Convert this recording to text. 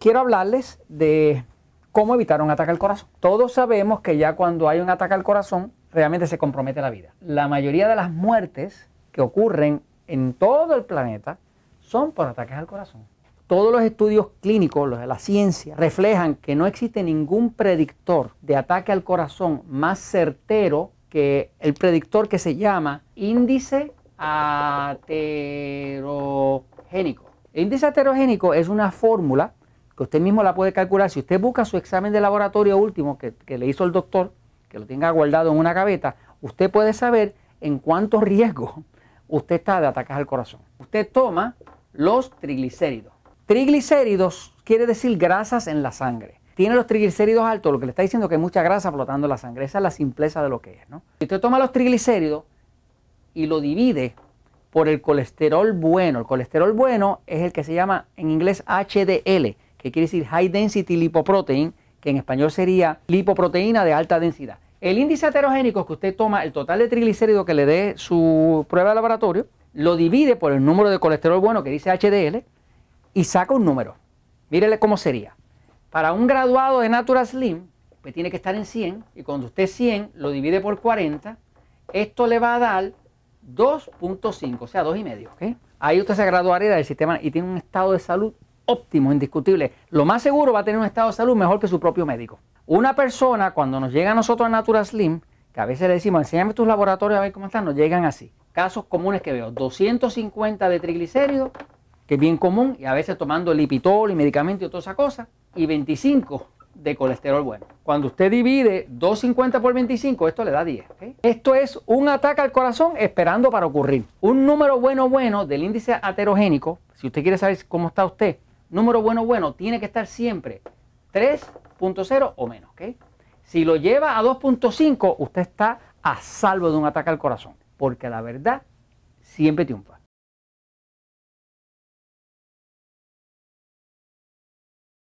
quiero hablarles de cómo evitar un ataque al corazón. Todos sabemos que ya cuando hay un ataque al corazón, realmente se compromete la vida. La mayoría de las muertes que ocurren en todo el planeta son por ataques al corazón. Todos los estudios clínicos, los de la ciencia, reflejan que no existe ningún predictor de ataque al corazón más certero que el predictor que se llama índice aterogénico. El índice aterogénico es una fórmula usted mismo la puede calcular. Si usted busca su examen de laboratorio último que, que le hizo el doctor, que lo tenga guardado en una gaveta, usted puede saber en cuánto riesgo usted está de ataques al corazón. Usted toma los triglicéridos. Triglicéridos quiere decir grasas en la sangre. Tiene los triglicéridos altos, lo que le está diciendo que hay mucha grasa flotando en la sangre. Esa es la simpleza de lo que es. ¿no? Si usted toma los triglicéridos y lo divide por el colesterol bueno, el colesterol bueno es el que se llama en inglés HDL, que quiere decir High Density Lipoprotein, que en español sería lipoproteína de alta densidad. El índice heterogénico es que usted toma el total de triglicéridos que le dé su prueba de laboratorio, lo divide por el número de colesterol bueno que dice HDL y saca un número. Mírele cómo sería. Para un graduado de Natural Slim, pues tiene que estar en 100 y cuando usted 100 lo divide por 40, esto le va a dar 2.5, o sea, 2,5. ¿okay? Ahí usted se graduaría del sistema y tiene un estado de salud óptimo, indiscutible. Lo más seguro va a tener un estado de salud mejor que su propio médico. Una persona, cuando nos llega a nosotros a Natural Slim, que a veces le decimos, enséñame tus laboratorios a ver cómo están, nos llegan así. Casos comunes que veo, 250 de triglicéridos, que es bien común, y a veces tomando lipitol y medicamentos y toda esa cosa, y 25 de colesterol bueno. Cuando usted divide 250 por 25, esto le da 10. Esto es un ataque al corazón esperando para ocurrir. Un número bueno bueno del índice aterogénico, si usted quiere saber cómo está usted, número bueno bueno tiene que estar siempre 3.0 o menos. ¿okay? Si lo lleva a 2.5, usted está a salvo de un ataque al corazón, porque la verdad siempre triunfa.